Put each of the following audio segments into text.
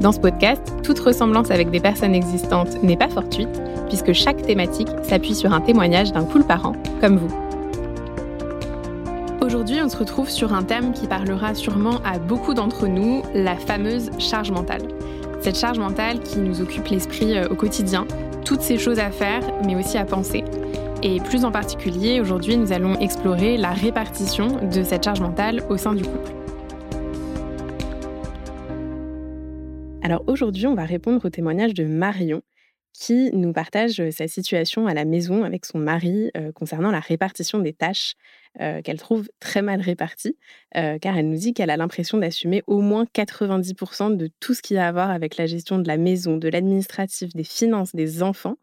Dans ce podcast, toute ressemblance avec des personnes existantes n'est pas fortuite, puisque chaque thématique s'appuie sur un témoignage d'un cool parent, comme vous. Aujourd'hui, on se retrouve sur un thème qui parlera sûrement à beaucoup d'entre nous, la fameuse charge mentale. Cette charge mentale qui nous occupe l'esprit euh, au quotidien, toutes ces choses à faire, mais aussi à penser. Et plus en particulier, aujourd'hui, nous allons explorer la répartition de cette charge mentale au sein du couple. Alors aujourd'hui, on va répondre au témoignage de Marion qui nous partage sa situation à la maison avec son mari concernant la répartition des tâches qu'elle trouve très mal réparties, car elle nous dit qu'elle a l'impression d'assumer au moins 90% de tout ce qui a à voir avec la gestion de la maison, de l'administratif, des finances, des enfants.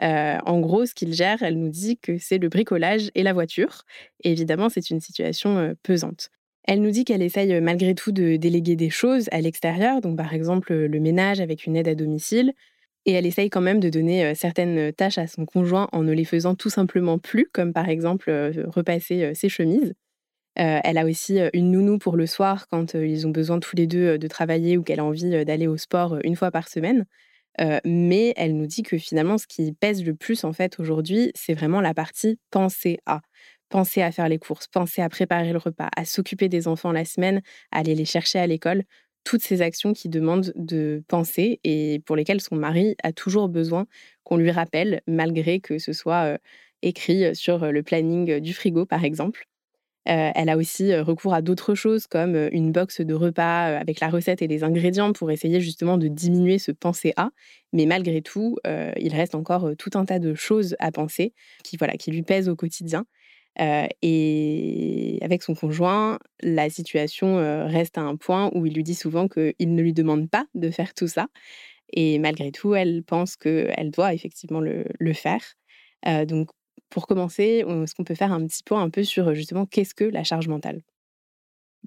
en gros, ce qu'il gère, elle nous dit que c'est le bricolage et la voiture. Évidemment, c'est une situation pesante. Elle nous dit qu'elle essaye malgré tout de déléguer des choses à l'extérieur, donc par exemple le ménage avec une aide à domicile, et elle essaye quand même de donner certaines tâches à son conjoint en ne les faisant tout simplement plus, comme par exemple repasser ses chemises. elle a aussi une nounou pour le soir quand ils ont besoin tous les deux de travailler ou qu'elle a envie d'aller au sport une fois par semaine. mais elle nous dit que finalement, ce qui pèse le plus en fait aujourd'hui, c'est vraiment la partie penser à penser à faire les courses, penser à préparer le repas, à s'occuper des enfants la semaine, à aller les chercher à l'école, toutes ces actions qui demandent de penser et pour lesquelles son mari a toujours besoin qu'on lui rappelle, malgré que ce soit écrit sur le planning du frigo, par exemple. elle a aussi recours à d'autres choses comme une box de repas avec la recette et les ingrédients pour essayer justement de diminuer ce penser à. Mais malgré tout, il reste encore tout un tas de choses à penser qui, voilà, qui lui pèsent au quotidien et avec son conjoint, la situation reste à un point où il lui dit souvent qu'il ne lui demande pas de faire tout ça. Et malgré tout, elle pense qu'elle doit effectivement le, faire. donc, pour commencer, est-ce qu'on peut faire un petit point un peu sur justement qu'est-ce que la charge mentale?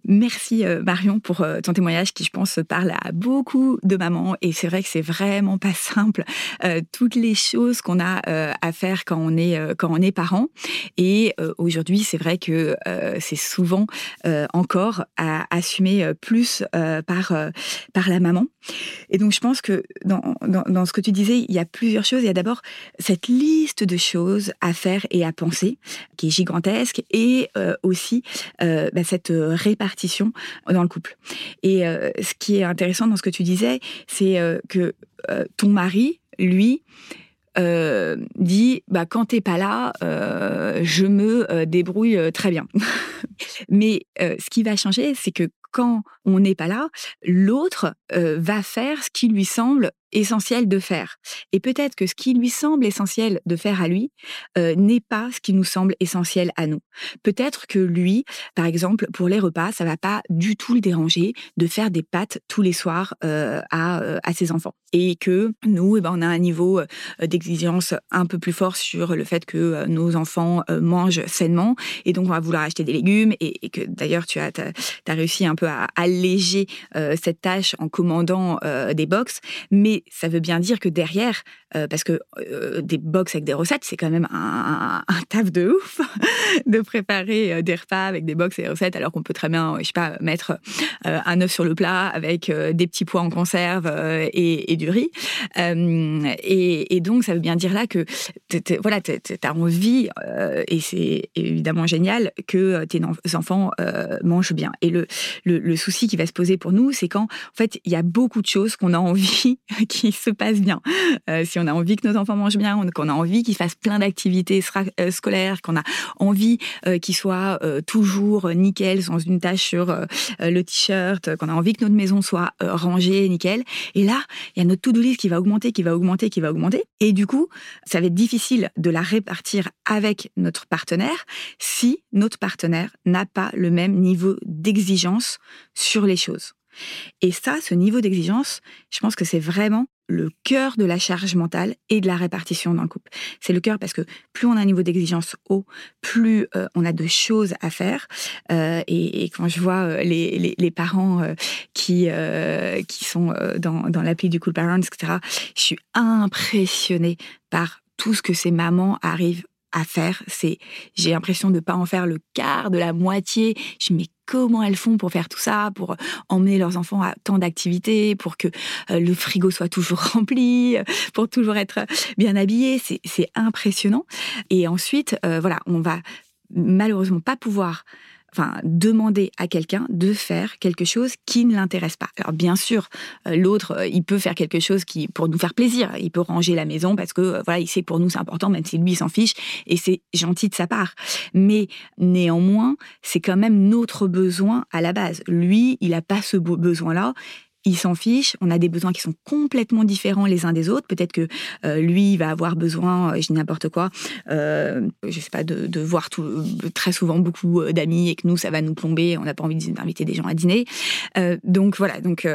Merci euh, Marion pour euh, ton témoignage qui, je pense, parle à beaucoup de mamans. Et c'est vrai que c'est vraiment pas simple. Euh, toutes les choses qu'on a à faire quand on est est parent. Et aujourd'hui, c'est vrai que c'est souvent encore à assumer plus par par la maman. Et donc, je pense que dans, dans, ce que tu disais, il y a plusieurs choses. Il y a d'abord cette liste de choses à faire et à penser qui est gigantesque, et aussi bah, cette répartition dans le couple. Et euh, ce qui est intéressant dans ce que tu disais, c'est euh, que euh, ton mari, lui, dit bah quand t'es pas là, je me débrouille très bien. Mais ce qui va changer, c'est que quand on n'est pas là, l'autre va faire ce qui lui semble essentiel de faire. Et peut-être que ce qui lui semble essentiel de faire à lui euh, n'est pas ce qui nous semble essentiel à nous. Peut-être que lui, par exemple, pour les repas, ça va pas du tout le déranger de faire des pâtes tous les soirs euh, à, euh, à ses enfants. Et que nous, eh ben, on a un niveau d'exigence un peu plus fort sur le fait que nos enfants mangent sainement. Et donc, on va vouloir acheter des légumes. Et, que d'ailleurs, tu as, as, réussi un peu à alléger cette tâche en commandant des box. Mais ça veut bien dire que derrière, euh, parce que euh, des box avec des recettes, c'est quand même un, taf de ouf de préparer euh, des repas avec des box et des recettes, alors qu'on peut très bien, je sais pas, mettre un œuf sur le plat avec des petits pois en conserve et, du riz. Et, donc, ça veut bien dire là que voilà, tu as envie, et c'est évidemment génial, que tes enfants mangent bien. Et le, le, le souci qui va se poser pour nous, c'est quand, en fait, il y a beaucoup de choses qu'on a envie qui se passent bien. si on a envie que nos enfants mangent bien, qu'on a envie qu'ils fassent plein d'activités euh, scolaires, qu'on a envie euh, qu'ils soient euh, toujours nickel, sans une tache sur le t-shirt, qu'on a envie que notre maison soit rangée, nickel. Et là, il y a notre to-do list qui va augmenter, qui va augmenter, qui va augmenter. Et du coup, ça va être difficile de la répartir avec notre partenaire si notre partenaire n'a pas le même niveau d'exigence sur les choses. Et ça, ce niveau d'exigence, je pense que c'est vraiment le cœur de la charge mentale et de la répartition dans le couple. C'est le cœur parce que plus on a un niveau d'exigence haut, plus euh, on a de choses à faire. Euh, et, quand je vois euh, les, parents qui, qui sont dans, dans l'appli du Cool Parents, etc., je suis impressionnée par tout ce que ces mamans arrivent à faire. C'est, j'ai l'impression de ne pas en faire le quart, de la moitié. Je me comment elles font pour faire tout ça, pour emmener leurs enfants à tant d'activités, pour que euh, le frigo soit toujours rempli, pour toujours être bien habillé. C'est impressionnant. Et ensuite, euh, voilà, on va malheureusement pas pouvoir enfin, demander à quelqu'un de faire quelque chose qui ne l'intéresse pas. Alors bien sûr, euh, l'autre, euh, il peut faire quelque chose qui pour nous faire plaisir. Il peut ranger la maison parce que euh, voilà, il sait que pour nous c'est important, même si lui s'en fiche, et c'est gentil de sa part. Mais néanmoins, c'est quand même notre besoin à la base. Lui, il n'a pas ce besoin-là il s'en fiche. On a des besoins qui sont complètement différents les uns des autres. Peut-être que euh, lui, il va avoir besoin, euh, je dis n'importe quoi, euh, je sais pas, de, voir tout, très souvent beaucoup d'amis et que nous, ça va nous plomber. On n'a pas envie d'inviter des gens à dîner. donc voilà. Donc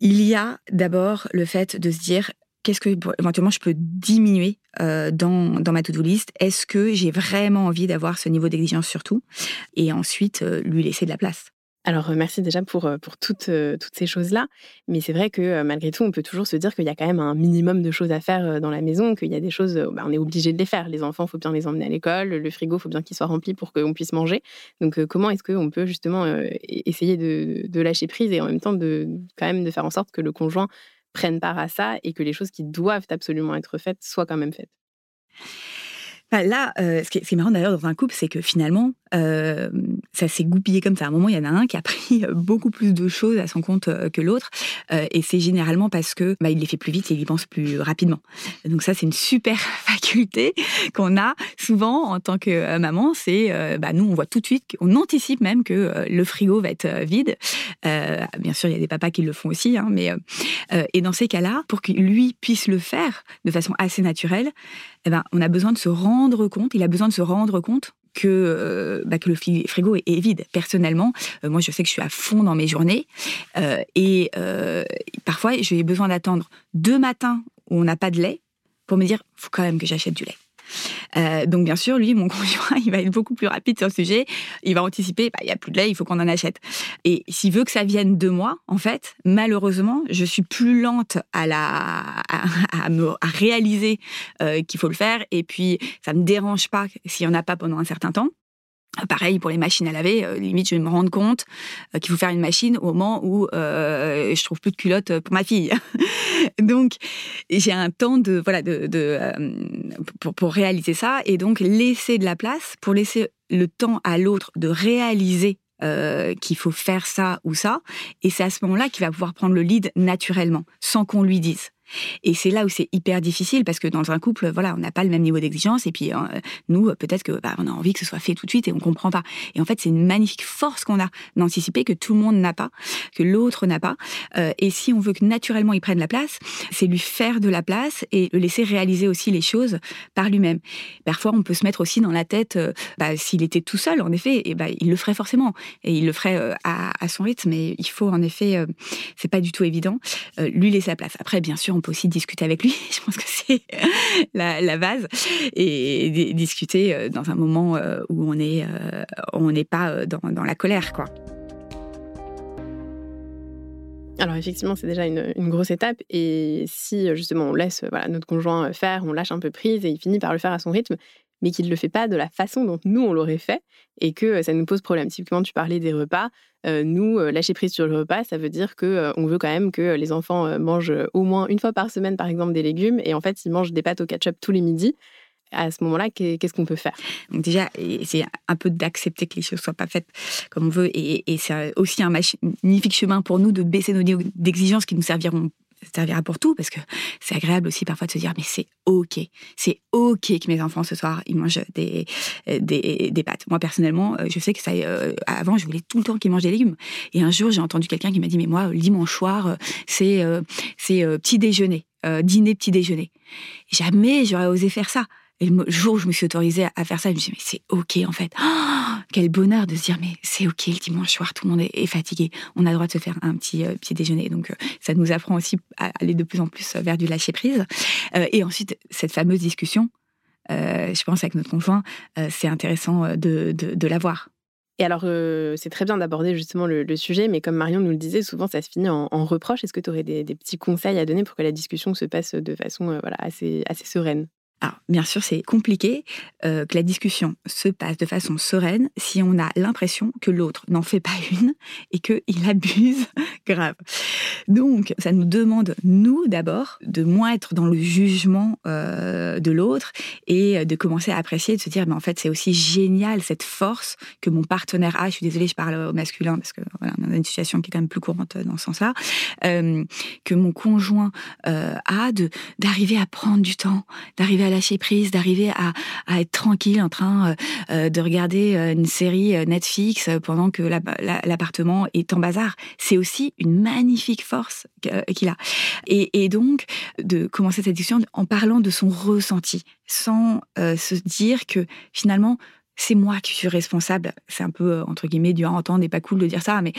il y a d'abord le fait de se dire qu'est-ce que éventuellement je peux diminuer dans, dans ma to-do list? Est-ce que j'ai vraiment envie d'avoir ce niveau d'exigence surtout? Et ensuite, lui laisser de la place. Alors, merci déjà pour, pour toutes, toutes ces choses-là. Mais c'est vrai que malgré tout, on peut toujours se dire qu'il y a quand même un minimum de choses à faire dans la maison, qu'il y a des choses, bah, on est obligé de les faire. Les enfants, il faut bien les emmener à l'école, le frigo, il faut bien qu'il soit rempli pour qu'on puisse manger. Donc, comment est-ce qu'on peut justement essayer de, de, lâcher prise et en même temps de quand même de faire en sorte que le conjoint prenne part à ça et que les choses qui doivent absolument être faites soient quand même faites? Bah, là, ce, qui est, marrant d'ailleurs dans un couple, c'est que finalement, euh, ça s'est goupillé comme ça. À un moment, il y en a un qui a pris euh, beaucoup plus de choses à son compte euh, que l'autre, et c'est généralement parce que bah, il les fait plus vite et il y pense plus rapidement. Donc ça, c'est une super faculté qu'on a souvent en tant que maman. C'est, bah, nous, on voit tout de suite, on anticipe même que le frigo va être vide. bien sûr, il y a des papas qui le font aussi, hein, mais et dans ces cas-là, pour que lui puisse le faire de façon assez naturelle, eh ben, on a besoin de se rendre compte. Il a besoin de se rendre compte que, euh, bah, que le frigo est, vide. Personnellement, euh, moi, je sais que je suis à fond dans mes journées. Euh, et parfois, j'ai besoin d'attendre deux matins où on n'a pas de lait pour me dire, faut quand même que j'achète du lait. Euh, donc bien sûr, lui, mon conjoint, il va être beaucoup plus rapide sur le sujet. Il va anticiper, bah, il n'y a plus de lait, il faut qu'on en achète. Et s'il veut que ça vienne de moi, en fait, malheureusement, je suis plus lente à, la, à, me, réaliser euh, qu'il faut le faire. Et puis, ça ne me dérange pas s'il n'y en a pas pendant un certain temps. Pareil pour les machines à laver, euh, limite je vais me rendre compte euh, qu'il faut faire une machine au moment où euh, je trouve plus de culottes pour ma fille. donc j'ai un temps de voilà de, pour, pour, réaliser ça et donc laisser de la place pour laisser le temps à l'autre de réaliser qu'il faut faire ça ou ça et c'est à ce moment-là qu'il va pouvoir prendre le lead naturellement sans qu'on lui dise. Et c'est là où c'est hyper difficile parce que dans un couple, voilà, on n'a pas le même niveau d'exigence et puis euh, nous, peut-être que bah, on a envie que ce soit fait tout de suite et on comprend pas. Et en fait, c'est une magnifique force qu'on a d'anticiper que tout le monde n'a pas, que l'autre n'a pas. Euh, et si on veut que naturellement il prenne la place, c'est lui faire de la place et le laisser réaliser aussi les choses par lui-même. Parfois, on peut se mettre aussi dans la tête, euh, bah, s'il était tout seul, en effet, et bah, il le ferait forcément et il le ferait à, à, son rythme. Mais il faut en effet, c'est pas du tout évident, lui laisser la place. Après, bien sûr on peut aussi discuter avec lui. Je pense que c'est la, base. Et discuter euh, dans un moment euh, où on n'est euh, on n'est pas dans, la colère, quoi. Alors effectivement, c'est déjà une, grosse étape. Et si justement on laisse voilà, notre conjoint faire, on lâche un peu prise et il finit par le faire à son rythme, mais qu'il ne le fait pas de la façon dont nous, on l'aurait fait, et que ça nous pose problème. Typiquement, tu parlais des repas. nous, lâcher prise sur le repas, ça veut dire que on veut quand même que les enfants mangent au moins une fois par semaine, par exemple, des légumes, et en fait, ils mangent des pâtes au ketchup tous les midis. À ce moment-là, qu'est-ce qu'on peut faire? Donc déjà, c'est un peu d'accepter que les choses soient pas faites comme on veut, et, c'est aussi un magnifique chemin pour nous de baisser nos niveaux d'exigence qui nous serviront servira pour tout. Parce que c'est agréable aussi parfois de se dire mais c'est ok. C'est ok que mes enfants ce soir ils mangent des des, pâtes. Moi personnellement euh, je sais que ça euh, avant je voulais tout le temps qu'ils mangent des légumes. Et un jour j'ai entendu quelqu'un qui m'a dit mais moi dimanche soir euh, c'est c'est petit déjeuner. Dîner petit déjeuner. Jamais j'aurais osé faire ça et le jour où je me suis autorisée à faire ça, je me suis dit, mais c'est OK en fait. quel bonheur de se dire mais c'est ok le dimanche soir, tout le monde est, fatigué, on a le droit de se faire un petit euh, petit déjeuner. Donc ça nous apprend aussi à aller de plus en plus vers du lâcher prise. et ensuite cette fameuse discussion, je pense avec notre conjoint, c'est intéressant de, de, l'avoir. Et alors, c'est très bien d'aborder justement le, sujet, mais comme Marion nous le disait, souvent ça se finit en, reproche. Est-ce que tu aurais des, petits conseils à donner pour que la discussion se passe de façon voilà, assez sereine? Alors, bien sûr, c'est compliqué euh, que la discussion se passe de façon sereine si on a l'impression que l'autre n'en fait pas une et qu'il abuse grave. Donc, ça nous demande, nous, d'abord, de moins être dans le jugement euh, de l'autre et de commencer à apprécier, de se dire, mais en fait, c'est aussi génial cette force que mon partenaire a. Je suis désolée, je parle au masculin parce que voilà, on a une situation qui est quand même plus courante dans ce sens-là. Euh, que mon conjoint a d'arriver à prendre du temps, d'arriver à lâcher prise, d'arriver à, être tranquille en train euh, euh, de regarder euh, une série Netflix pendant que l'appartement est en bazar. C'est aussi une magnifique force qu'il a. Et, donc, de commencer cette discussion en parlant de son ressenti, sans se dire que finalement, c'est moi qui suis responsable. C'est un peu, entre guillemets, dur à entendre et pas cool de dire ça, mais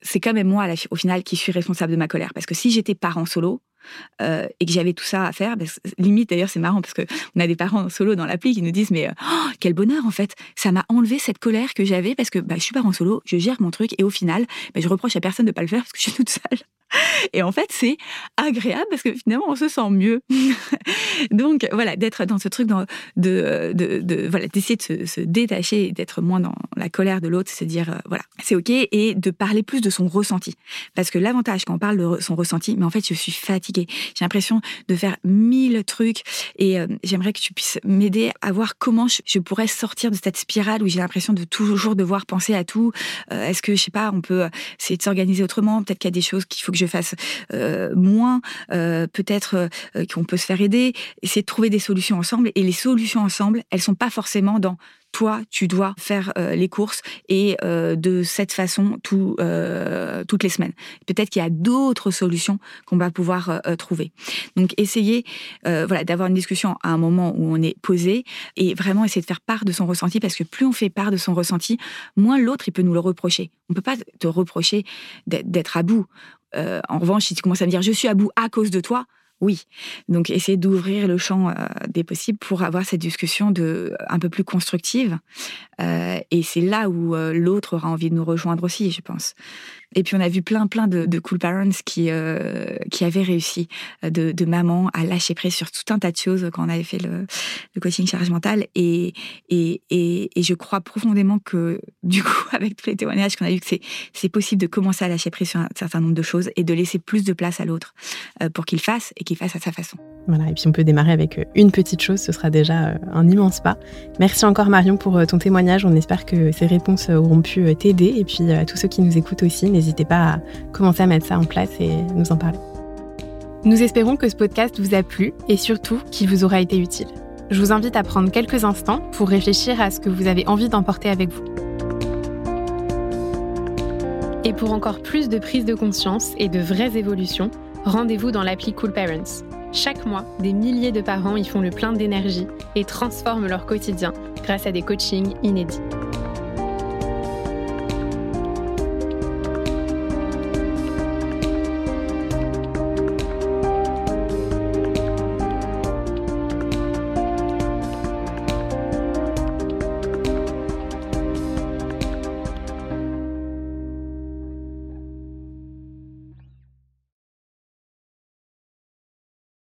c'est quand même moi, au final, qui suis responsable de ma colère. Parce que si j'étais parent solo, euh, et que j'avais tout ça à faire. limite, d'ailleurs, c'est marrant parce qu'on a des parents solo dans l'appli qui nous disent Mais oh, quel bonheur, en fait Ça m'a enlevé cette colère que j'avais parce que bah, je suis parent solo, je gère mon truc et au final, bah, je reproche à personne de ne pas le faire parce que je suis toute seule. Et en fait, c'est agréable parce que finalement, on se sent mieux. Donc, voilà, d'être dans ce truc de, de, voilà, d'essayer de se, détacher et d'être moins dans la colère de l'autre, se dire, euh, voilà, c'est OK, et de parler plus de son ressenti. Parce que l'avantage quand on parle de son ressenti, mais en fait, je suis fatiguée. J'ai l'impression de faire mille trucs et euh, j'aimerais que tu puisses m'aider à voir comment je, pourrais sortir de cette spirale où j'ai l'impression de toujours devoir penser à tout. Euh, est-ce que, je sais pas, on peut essayer de s'organiser autrement? Peut-être qu'il y a des choses qu'il faut que je fasse euh, moins, euh, peut-être euh, qu'on peut se faire aider, essayer de trouver des solutions ensemble. Et les solutions ensemble, elles sont pas forcément dans toi, tu dois faire les courses et de cette façon tout, toutes les semaines. Peut-être qu'il y a d'autres solutions qu'on va pouvoir trouver. Donc, essayer voilà, d'avoir une discussion à un moment où on est posé et vraiment essayer de faire part de son ressenti parce que plus on fait part de son ressenti, moins l'autre, il peut nous le reprocher. On ne peut pas te reprocher d'être à bout. Euh, en revanche, si tu commences à me dire je suis à bout à cause de toi, oui. Donc, essayer d'ouvrir le champ euh, des possibles pour avoir cette discussion de, un peu plus constructive. Euh, et c'est là où l'autre aura envie de nous rejoindre aussi, je pense. Et puis on a vu plein plein de, cool parents qui euh, qui avaient réussi euh, de, de maman à lâcher prise sur tout un tas de choses quand on avait fait le, coaching charge mentale et, et, et, je crois profondément que du coup avec tous les témoignages qu'on a vu que c'est possible de commencer à lâcher prise sur un certain nombre de choses et de laisser plus de place à l'autre euh, pour qu'il fasse qu'il fasse à sa façon. Voilà, et puis on peut démarrer avec une petite chose, ce sera déjà un immense pas. Merci encore Marion pour ton témoignage. On espère que ces réponses auront pu t'aider et puis à tous ceux qui nous écoutent aussi n'hésitez pas à commencer à mettre ça en place et nous en parler. Nous espérons que ce podcast vous a plu et surtout qu'il vous aura été utile. Je vous invite à prendre quelques instants pour réfléchir à ce que vous avez envie d'emporter avec vous. Et pour encore plus de prise de conscience et de vraies évolutions, rendez-vous dans l'appli Cool Parents. Chaque mois, des milliers de parents y font le plein d'énergie et transforment leur quotidien grâce à des coachings inédits.